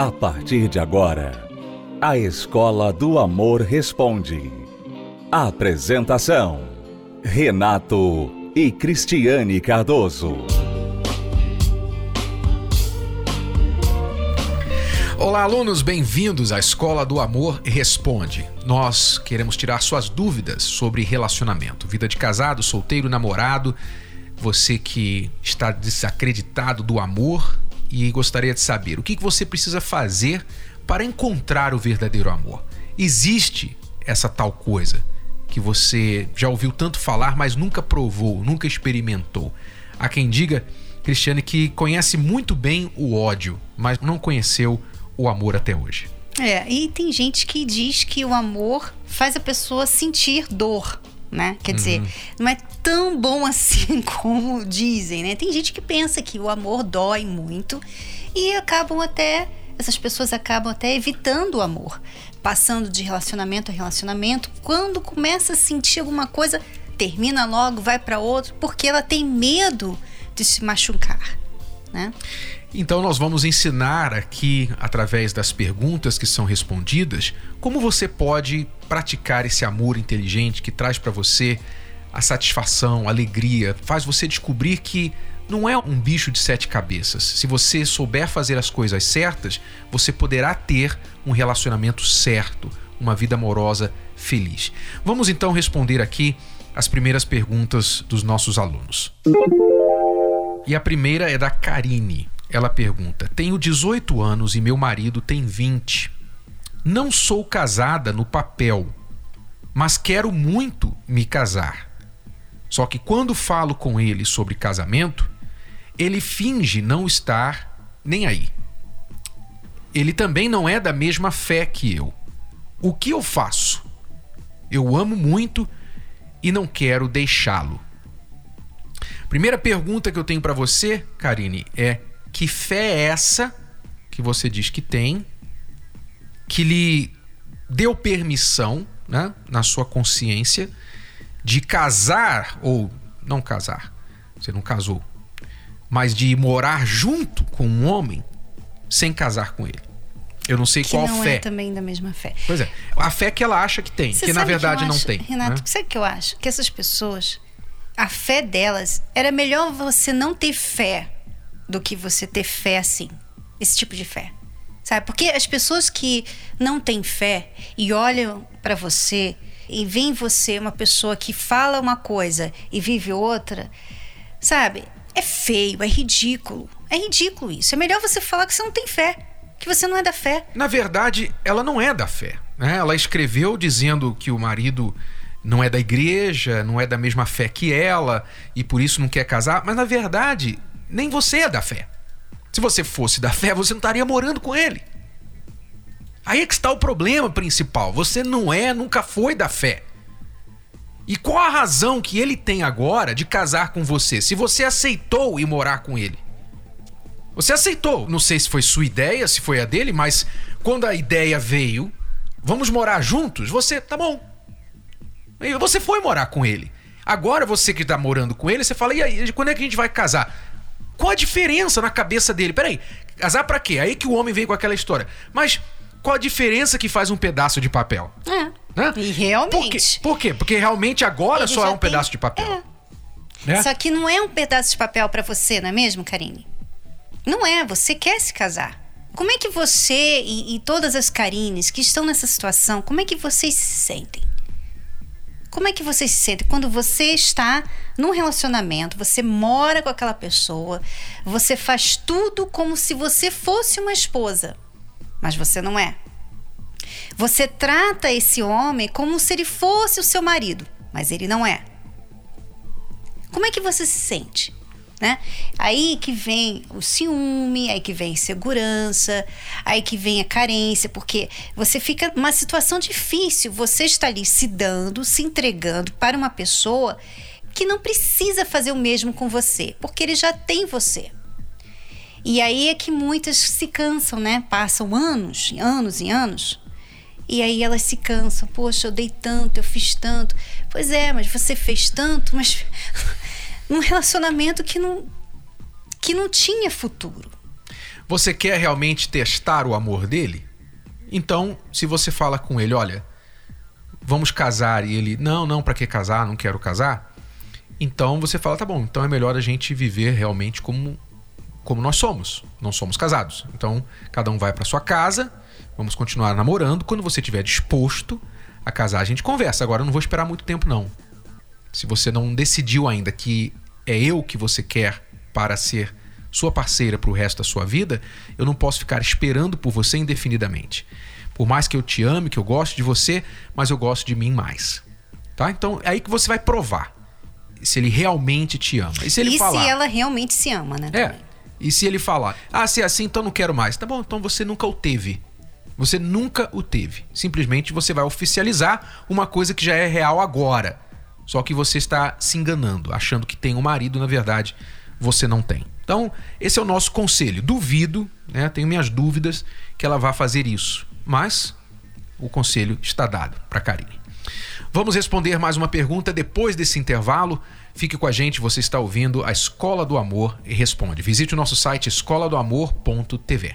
A partir de agora, a Escola do Amor Responde. Apresentação: Renato e Cristiane Cardoso. Olá, alunos, bem-vindos à Escola do Amor Responde. Nós queremos tirar suas dúvidas sobre relacionamento, vida de casado, solteiro, namorado, você que está desacreditado do amor e gostaria de saber o que você precisa fazer para encontrar o verdadeiro amor. Existe essa tal coisa que você já ouviu tanto falar, mas nunca provou, nunca experimentou. Há quem diga, Cristiane, que conhece muito bem o ódio, mas não conheceu o amor até hoje. É, e tem gente que diz que o amor faz a pessoa sentir dor, né? Quer dizer, uhum. não é tão bom assim como dizem, né? Tem gente que pensa que o amor dói muito e acabam até essas pessoas acabam até evitando o amor, passando de relacionamento a relacionamento. Quando começa a sentir alguma coisa, termina logo, vai para outro, porque ela tem medo de se machucar, né? Então, nós vamos ensinar aqui, através das perguntas que são respondidas, como você pode praticar esse amor inteligente que traz para você a satisfação, a alegria, faz você descobrir que não é um bicho de sete cabeças. Se você souber fazer as coisas certas, você poderá ter um relacionamento certo, uma vida amorosa feliz. Vamos então responder aqui as primeiras perguntas dos nossos alunos. E a primeira é da Karine. Ela pergunta: Tenho 18 anos e meu marido tem 20. Não sou casada no papel, mas quero muito me casar. Só que quando falo com ele sobre casamento, ele finge não estar nem aí. Ele também não é da mesma fé que eu. O que eu faço? Eu amo muito e não quero deixá-lo. Primeira pergunta que eu tenho para você, Karine, é: que fé é essa que você diz que tem, que lhe deu permissão, né, na sua consciência, de casar ou não casar, você não casou, mas de morar junto com um homem sem casar com ele. Eu não sei que qual não fé. É também da mesma fé. Pois é. A fé que ela acha que tem, Você que na verdade que não acho, tem. Renato, né? sabe o que eu acho? Que essas pessoas, a fé delas, era melhor você não ter fé do que você ter fé assim. Esse tipo de fé. Sabe? Porque as pessoas que não têm fé e olham para você e veem você uma pessoa que fala uma coisa e vive outra, sabe? É feio, é ridículo. É ridículo isso. É melhor você falar que você não tem fé, que você não é da fé. Na verdade, ela não é da fé. Né? Ela escreveu dizendo que o marido não é da igreja, não é da mesma fé que ela e por isso não quer casar, mas na verdade nem você é da fé. Se você fosse da fé, você não estaria morando com ele. Aí é que está o problema principal. Você não é, nunca foi da fé. E qual a razão que ele tem agora de casar com você, se você aceitou ir morar com ele? Você aceitou. Não sei se foi sua ideia, se foi a dele, mas quando a ideia veio, vamos morar juntos, você, tá bom. Você foi morar com ele. Agora você que está morando com ele, você fala, e aí, quando é que a gente vai casar? Qual a diferença na cabeça dele? Peraí, casar pra quê? Aí que o homem vem com aquela história. Mas qual a diferença que faz um pedaço de papel? É. Né? E realmente. Por quê? Por quê? Porque realmente agora Ele só é um tem... pedaço de papel. É. Né? Só que não é um pedaço de papel para você, não é mesmo, Karine? Não é, você quer se casar. Como é que você e, e todas as Karines que estão nessa situação, como é que vocês se sentem? Como é que você se sente quando você está num relacionamento, você mora com aquela pessoa, você faz tudo como se você fosse uma esposa, mas você não é. Você trata esse homem como se ele fosse o seu marido, mas ele não é. Como é que você se sente? Né? Aí que vem o ciúme, aí que vem a insegurança, aí que vem a carência, porque você fica numa situação difícil. Você está ali se dando, se entregando para uma pessoa que não precisa fazer o mesmo com você, porque ele já tem você. E aí é que muitas se cansam, né? Passam anos, anos e anos. E aí elas se cansam. Poxa, eu dei tanto, eu fiz tanto. Pois é, mas você fez tanto, mas num relacionamento que não, que não tinha futuro. Você quer realmente testar o amor dele? Então, se você fala com ele, olha, vamos casar e ele, não, não, para que casar? Não quero casar. Então você fala, tá bom, então é melhor a gente viver realmente como como nós somos. Não somos casados. Então, cada um vai para sua casa, vamos continuar namorando. Quando você estiver disposto a casar, a gente conversa. Agora eu não vou esperar muito tempo não. Se você não decidiu ainda que é eu que você quer para ser sua parceira para o resto da sua vida, eu não posso ficar esperando por você indefinidamente. Por mais que eu te ame, que eu goste de você, mas eu gosto de mim mais. Tá? Então é aí que você vai provar se ele realmente te ama. E se ele e falar, se ela realmente se ama, né? É. E se ele falar, ah, se é assim, então não quero mais. Tá bom, então você nunca o teve. Você nunca o teve. Simplesmente você vai oficializar uma coisa que já é real agora. Só que você está se enganando, achando que tem um marido, na verdade, você não tem. Então, esse é o nosso conselho. Duvido, né, tenho minhas dúvidas que ela vá fazer isso. Mas o conselho está dado para Karine. Vamos responder mais uma pergunta depois desse intervalo. Fique com a gente, você está ouvindo a Escola do Amor e responde. Visite o nosso site escoladoamor.tv.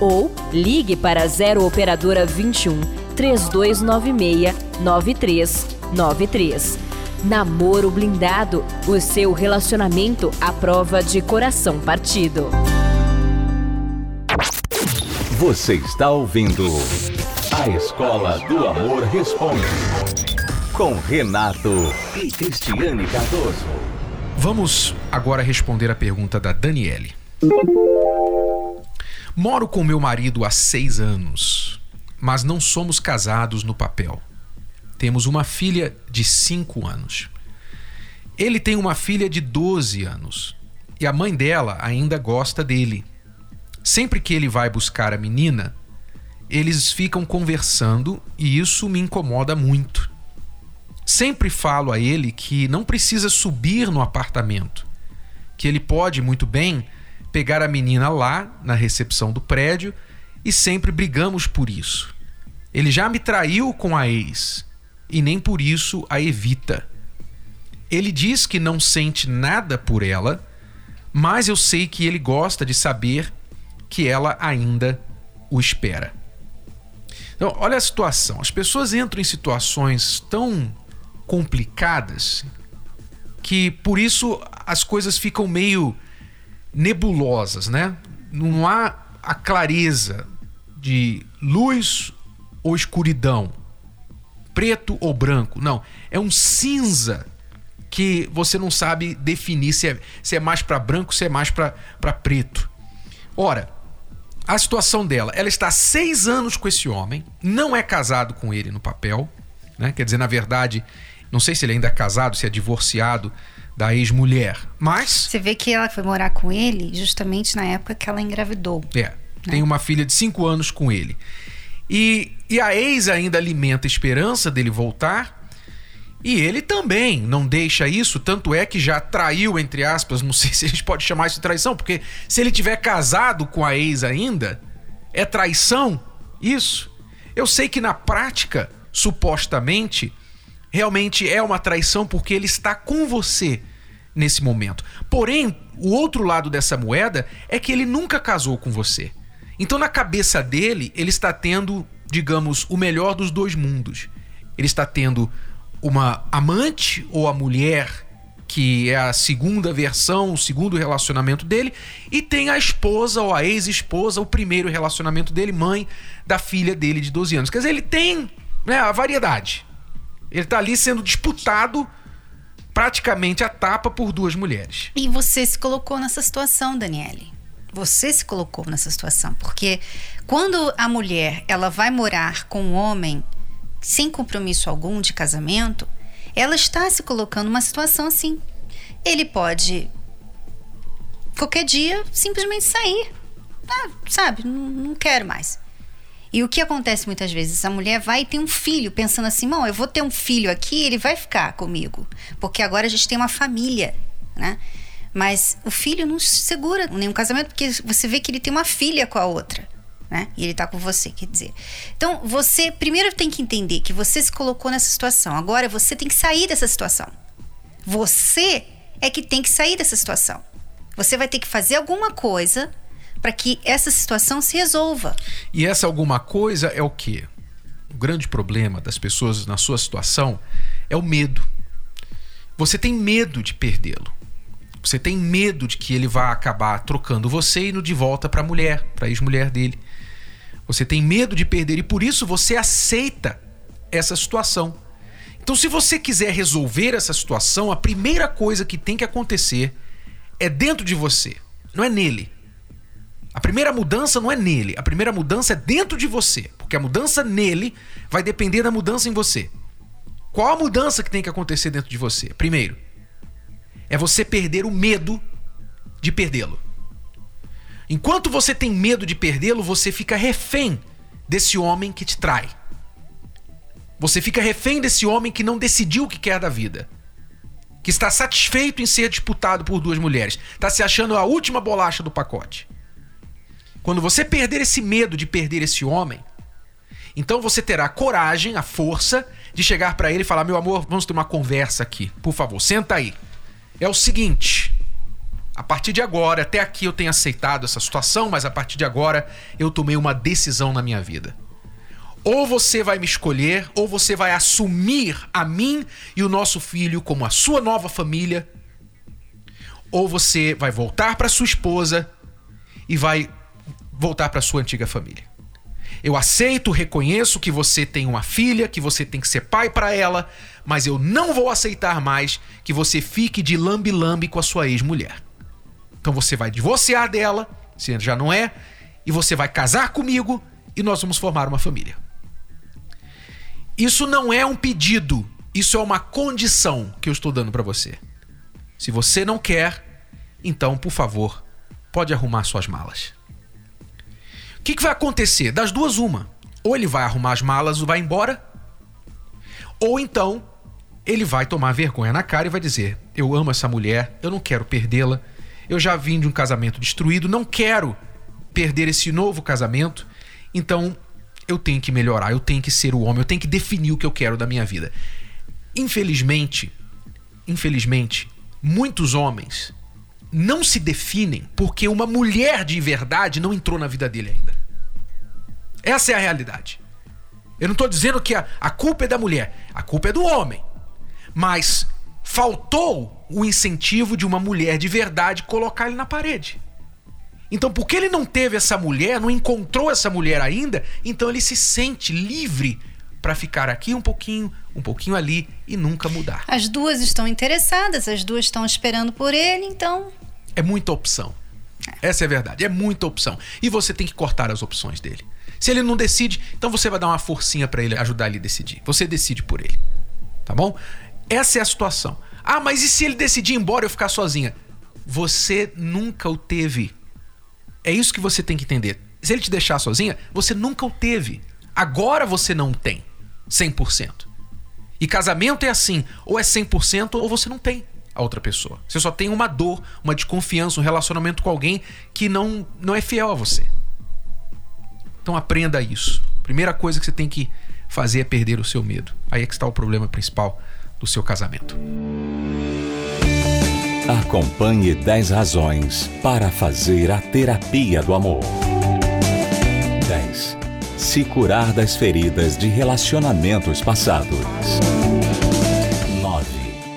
ou ligue para 0 operadora 21 3296 9393. Namoro blindado, o seu relacionamento à prova de coração partido. Você está ouvindo A Escola do Amor Responde com Renato e Cristiane Cardoso. Vamos agora responder a pergunta da Daniele. Moro com meu marido há seis anos, mas não somos casados no papel. Temos uma filha de cinco anos. Ele tem uma filha de 12 anos e a mãe dela ainda gosta dele. Sempre que ele vai buscar a menina, eles ficam conversando e isso me incomoda muito. Sempre falo a ele que não precisa subir no apartamento, que ele pode muito bem pegar a menina lá na recepção do prédio e sempre brigamos por isso. Ele já me traiu com a ex e nem por isso a evita. Ele diz que não sente nada por ela, mas eu sei que ele gosta de saber que ela ainda o espera. Então, olha a situação. As pessoas entram em situações tão complicadas que por isso as coisas ficam meio nebulosas, né? Não há a clareza de luz ou escuridão, preto ou branco. Não, é um cinza que você não sabe definir se é, se é mais para branco, se é mais para preto. Ora, a situação dela, ela está seis anos com esse homem, não é casado com ele no papel, né? Quer dizer, na verdade, não sei se ele ainda é casado, se é divorciado, da ex-mulher. Mas. Você vê que ela foi morar com ele justamente na época que ela engravidou. É. Né? Tem uma filha de 5 anos com ele. E, e a ex ainda alimenta a esperança dele voltar. E ele também não deixa isso, tanto é que já traiu, entre aspas, não sei se a gente pode chamar isso de traição, porque se ele tiver casado com a ex ainda, é traição isso. Eu sei que na prática, supostamente, realmente é uma traição porque ele está com você nesse momento. Porém, o outro lado dessa moeda é que ele nunca casou com você. Então, na cabeça dele, ele está tendo, digamos, o melhor dos dois mundos. Ele está tendo uma amante ou a mulher que é a segunda versão, o segundo relacionamento dele, e tem a esposa ou a ex-esposa, o primeiro relacionamento dele, mãe da filha dele de 12 anos. Quer dizer, ele tem né, a variedade. Ele está ali sendo disputado praticamente a tapa por duas mulheres. E você se colocou nessa situação, Daniele. Você se colocou nessa situação, porque quando a mulher ela vai morar com um homem sem compromisso algum de casamento, ela está se colocando numa situação assim. Ele pode qualquer dia simplesmente sair. ah, sabe, não, não quero mais. E o que acontece muitas vezes? A mulher vai e tem um filho, pensando assim: não, eu vou ter um filho aqui, ele vai ficar comigo. Porque agora a gente tem uma família, né? Mas o filho não segura nenhum casamento, porque você vê que ele tem uma filha com a outra. Né? E ele tá com você, quer dizer. Então, você primeiro tem que entender que você se colocou nessa situação. Agora você tem que sair dessa situação. Você é que tem que sair dessa situação. Você vai ter que fazer alguma coisa para que essa situação se resolva. E essa alguma coisa é o quê? O grande problema das pessoas na sua situação é o medo. Você tem medo de perdê-lo. Você tem medo de que ele vá acabar trocando você e indo de volta para a mulher, para a ex-mulher dele. Você tem medo de perder e por isso você aceita essa situação. Então, se você quiser resolver essa situação, a primeira coisa que tem que acontecer é dentro de você, não é nele. A primeira mudança não é nele, a primeira mudança é dentro de você, porque a mudança nele vai depender da mudança em você. Qual a mudança que tem que acontecer dentro de você? Primeiro, é você perder o medo de perdê-lo. Enquanto você tem medo de perdê-lo, você fica refém desse homem que te trai. Você fica refém desse homem que não decidiu o que quer da vida. Que está satisfeito em ser disputado por duas mulheres. Está se achando a última bolacha do pacote. Quando você perder esse medo de perder esse homem, então você terá a coragem, a força de chegar para ele e falar: Meu amor, vamos ter uma conversa aqui. Por favor, senta aí. É o seguinte. A partir de agora, até aqui eu tenho aceitado essa situação, mas a partir de agora eu tomei uma decisão na minha vida. Ou você vai me escolher, ou você vai assumir a mim e o nosso filho como a sua nova família, ou você vai voltar para sua esposa e vai voltar para sua antiga família. Eu aceito, reconheço que você tem uma filha, que você tem que ser pai para ela, mas eu não vou aceitar mais que você fique de lambe-lambe com a sua ex-mulher. Então você vai divorciar dela, se já não é, e você vai casar comigo e nós vamos formar uma família. Isso não é um pedido, isso é uma condição que eu estou dando para você. Se você não quer, então, por favor, pode arrumar suas malas. O que, que vai acontecer? Das duas, uma. Ou ele vai arrumar as malas e vai embora, ou então ele vai tomar vergonha na cara e vai dizer: Eu amo essa mulher, eu não quero perdê-la, eu já vim de um casamento destruído, não quero perder esse novo casamento, então eu tenho que melhorar, eu tenho que ser o homem, eu tenho que definir o que eu quero da minha vida. Infelizmente, infelizmente, muitos homens não se definem porque uma mulher de verdade não entrou na vida dele ainda. Essa é a realidade. Eu não estou dizendo que a, a culpa é da mulher, a culpa é do homem. Mas faltou o incentivo de uma mulher de verdade colocar ele na parede. Então, porque ele não teve essa mulher, não encontrou essa mulher ainda, então ele se sente livre para ficar aqui um pouquinho, um pouquinho ali e nunca mudar. As duas estão interessadas, as duas estão esperando por ele, então é muita opção. Essa é a verdade, é muita opção. E você tem que cortar as opções dele. Se ele não decide, então você vai dar uma forcinha para ele ajudar ele a decidir. Você decide por ele. Tá bom? Essa é a situação. Ah, mas e se ele decidir ir embora eu ficar sozinha? Você nunca o teve. É isso que você tem que entender. Se ele te deixar sozinha, você nunca o teve. Agora você não tem 100%. E casamento é assim, ou é 100% ou você não tem a outra pessoa. Você só tem uma dor, uma desconfiança, um relacionamento com alguém que não, não é fiel a você. Então aprenda isso. Primeira coisa que você tem que fazer é perder o seu medo. Aí é que está o problema principal do seu casamento. Acompanhe 10 razões para fazer a terapia do amor. 10. Se curar das feridas de relacionamentos passados.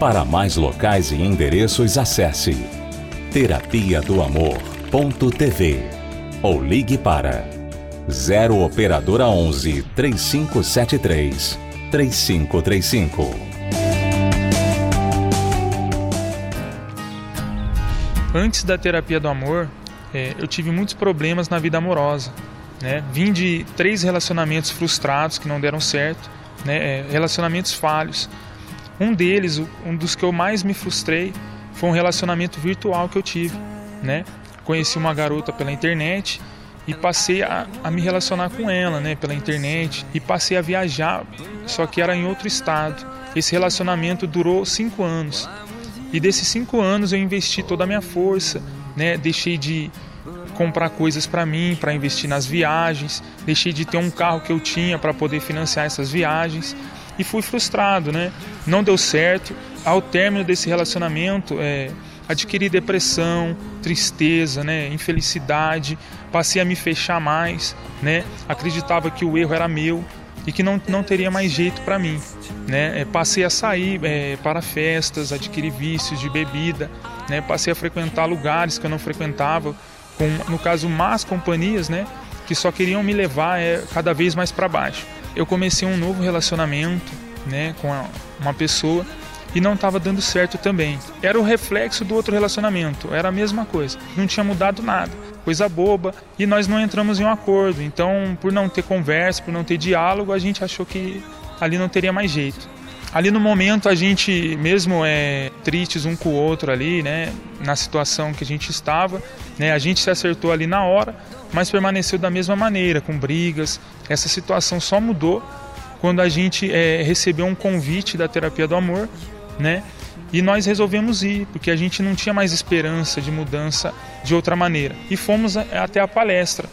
Para mais locais e endereços, acesse terapia do amor.tv ou ligue para 0 operadora 11 3573 3535. Antes da terapia do amor, é, eu tive muitos problemas na vida amorosa. Né? Vim de três relacionamentos frustrados que não deram certo, né? É, relacionamentos falhos. Um deles, um dos que eu mais me frustrei, foi um relacionamento virtual que eu tive. Né? Conheci uma garota pela internet e passei a, a, me relacionar com ela, né, pela internet e passei a viajar, só que era em outro estado. Esse relacionamento durou cinco anos e desses cinco anos eu investi toda a minha força, né, deixei de comprar coisas para mim, para investir nas viagens, deixei de ter um carro que eu tinha para poder financiar essas viagens e fui frustrado, né? Não deu certo. Ao término desse relacionamento, é, adquiri depressão, tristeza, né? Infelicidade, passei a me fechar mais, né? Acreditava que o erro era meu e que não, não teria mais jeito para mim, né? É, passei a sair é, para festas, adquirir vícios de bebida, né? Passei a frequentar lugares que eu não frequentava com, no caso, más companhias, né? Que só queriam me levar é, cada vez mais para baixo. Eu comecei um novo relacionamento, né? Com uma pessoa e não estava dando certo também. Era o reflexo do outro relacionamento, era a mesma coisa, não tinha mudado nada, coisa boba, e nós não entramos em um acordo. Então, por não ter conversa, por não ter diálogo, a gente achou que ali não teria mais jeito. Ali no momento a gente, mesmo é tristes um com o outro ali, né, na situação que a gente estava, né, a gente se acertou ali na hora, mas permaneceu da mesma maneira, com brigas. Essa situação só mudou quando a gente é, recebeu um convite da terapia do amor, né, e nós resolvemos ir, porque a gente não tinha mais esperança de mudança de outra maneira. E fomos até a palestra,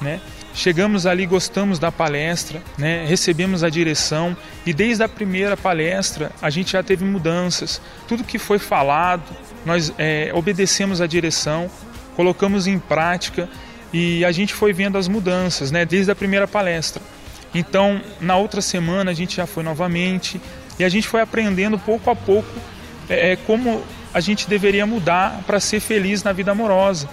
né? Chegamos ali, gostamos da palestra, né? recebemos a direção e desde a primeira palestra a gente já teve mudanças. Tudo que foi falado, nós é, obedecemos a direção, colocamos em prática e a gente foi vendo as mudanças né? desde a primeira palestra. Então, na outra semana a gente já foi novamente e a gente foi aprendendo pouco a pouco é, é como a gente deveria mudar para ser feliz na vida amorosa.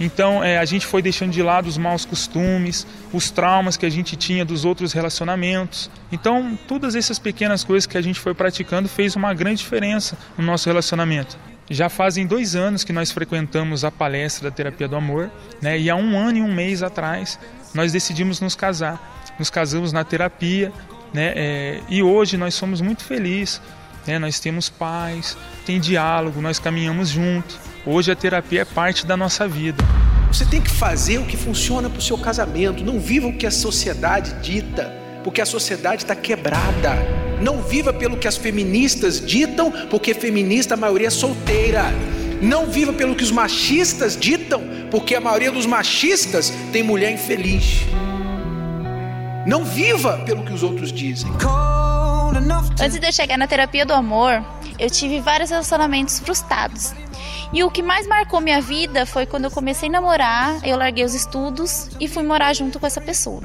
Então é, a gente foi deixando de lado os maus costumes, os traumas que a gente tinha dos outros relacionamentos. Então todas essas pequenas coisas que a gente foi praticando fez uma grande diferença no nosso relacionamento. Já fazem dois anos que nós frequentamos a palestra da terapia do amor, né? E há um ano e um mês atrás nós decidimos nos casar. Nos casamos na terapia, né? É, e hoje nós somos muito felizes. Né? Nós temos paz, tem diálogo, nós caminhamos juntos. Hoje a terapia é parte da nossa vida. Você tem que fazer o que funciona para o seu casamento. Não viva o que a sociedade dita, porque a sociedade está quebrada. Não viva pelo que as feministas ditam, porque feminista a maioria é solteira. Não viva pelo que os machistas ditam, porque a maioria dos machistas tem mulher infeliz. Não viva pelo que os outros dizem. Antes de eu chegar na terapia do amor, eu tive vários relacionamentos frustrados. E o que mais marcou minha vida foi quando eu comecei a namorar, eu larguei os estudos e fui morar junto com essa pessoa.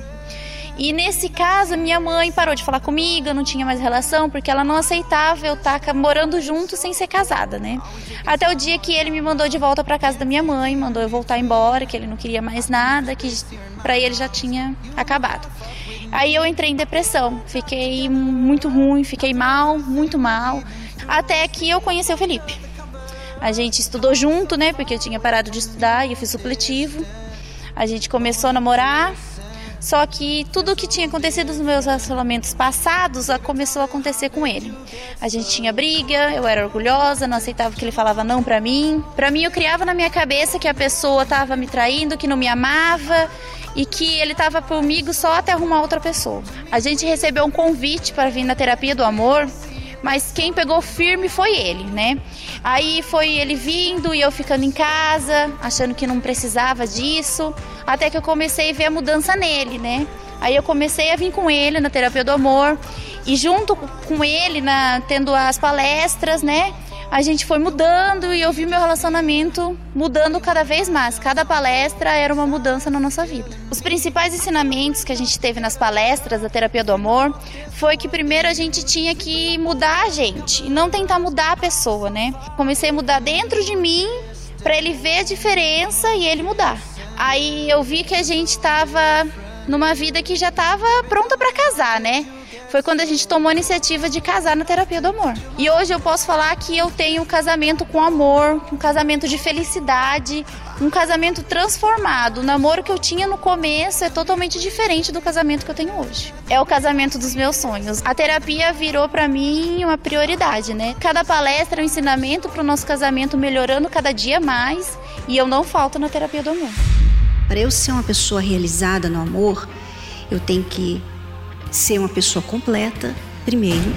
E nesse caso, minha mãe parou de falar comigo, não tinha mais relação, porque ela não aceitava eu estar tá morando junto sem ser casada, né? Até o dia que ele me mandou de volta para casa da minha mãe, mandou eu voltar embora, que ele não queria mais nada, que para ele já tinha acabado. Aí eu entrei em depressão, fiquei muito ruim, fiquei mal, muito mal, até que eu conheci o Felipe. A gente estudou junto, né? Porque eu tinha parado de estudar e eu fiz supletivo. A gente começou a namorar. Só que tudo o que tinha acontecido nos meus relacionamentos passados começou a acontecer com ele. A gente tinha briga, eu era orgulhosa, não aceitava que ele falava não para mim. Para mim eu criava na minha cabeça que a pessoa estava me traindo, que não me amava e que ele estava comigo só até arrumar outra pessoa. A gente recebeu um convite para vir na terapia do amor mas quem pegou firme foi ele, né? Aí foi ele vindo e eu ficando em casa, achando que não precisava disso, até que eu comecei a ver a mudança nele, né? Aí eu comecei a vir com ele na terapia do amor e junto com ele, na, tendo as palestras, né? A gente foi mudando e eu vi meu relacionamento mudando cada vez mais. Cada palestra era uma mudança na nossa vida. Os principais ensinamentos que a gente teve nas palestras da terapia do amor foi que primeiro a gente tinha que mudar a gente e não tentar mudar a pessoa, né? Comecei a mudar dentro de mim para ele ver a diferença e ele mudar. Aí eu vi que a gente estava numa vida que já estava pronta para casar, né? Foi quando a gente tomou a iniciativa de casar na terapia do amor. E hoje eu posso falar que eu tenho um casamento com amor, um casamento de felicidade, um casamento transformado. O namoro que eu tinha no começo é totalmente diferente do casamento que eu tenho hoje. É o casamento dos meus sonhos. A terapia virou para mim uma prioridade, né? Cada palestra é um ensinamento para o nosso casamento melhorando cada dia mais e eu não falto na terapia do amor. Para eu ser uma pessoa realizada no amor, eu tenho que ser uma pessoa completa, primeiro.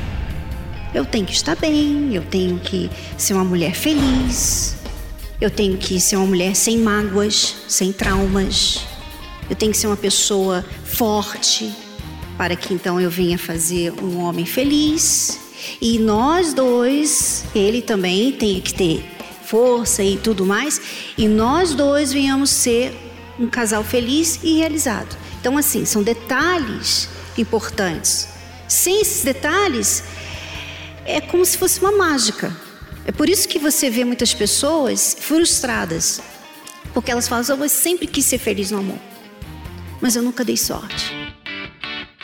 Eu tenho que estar bem, eu tenho que ser uma mulher feliz, eu tenho que ser uma mulher sem mágoas, sem traumas, eu tenho que ser uma pessoa forte, para que então eu venha fazer um homem feliz. E nós dois, ele também tem que ter força e tudo mais, e nós dois venhamos ser um casal feliz e realizado. Então, assim, são detalhes importantes. Sem esses detalhes, é como se fosse uma mágica. É por isso que você vê muitas pessoas frustradas, porque elas falam: Eu sempre quis ser feliz no amor, mas eu nunca dei sorte.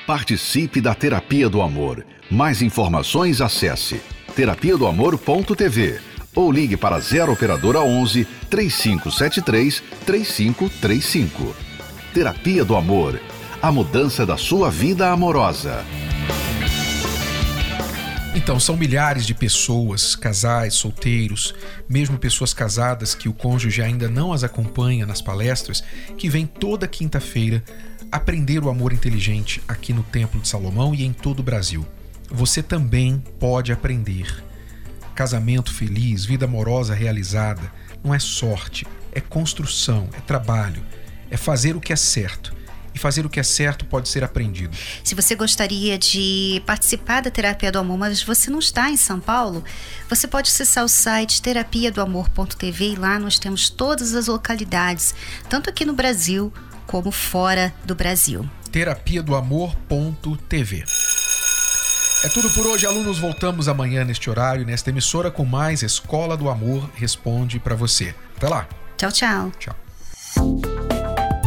Participe da Terapia do Amor. Mais informações acesse terapia do amor.tv ou ligue para 0 operadora 11 3573 3535. Terapia do Amor a mudança da sua vida amorosa. Então, são milhares de pessoas, casais, solteiros, mesmo pessoas casadas que o cônjuge ainda não as acompanha nas palestras, que vêm toda quinta-feira aprender o amor inteligente aqui no Templo de Salomão e em todo o Brasil. Você também pode aprender. Casamento feliz, vida amorosa realizada, não é sorte, é construção, é trabalho, é fazer o que é certo e fazer o que é certo pode ser aprendido. Se você gostaria de participar da Terapia do Amor, mas você não está em São Paulo, você pode acessar o site terapia do amor.tv e lá nós temos todas as localidades, tanto aqui no Brasil como fora do Brasil. Terapia do amor.tv. É tudo por hoje, alunos. Voltamos amanhã neste horário, nesta emissora, com mais Escola do Amor Responde para você. Até lá. Tchau, tchau. Tchau.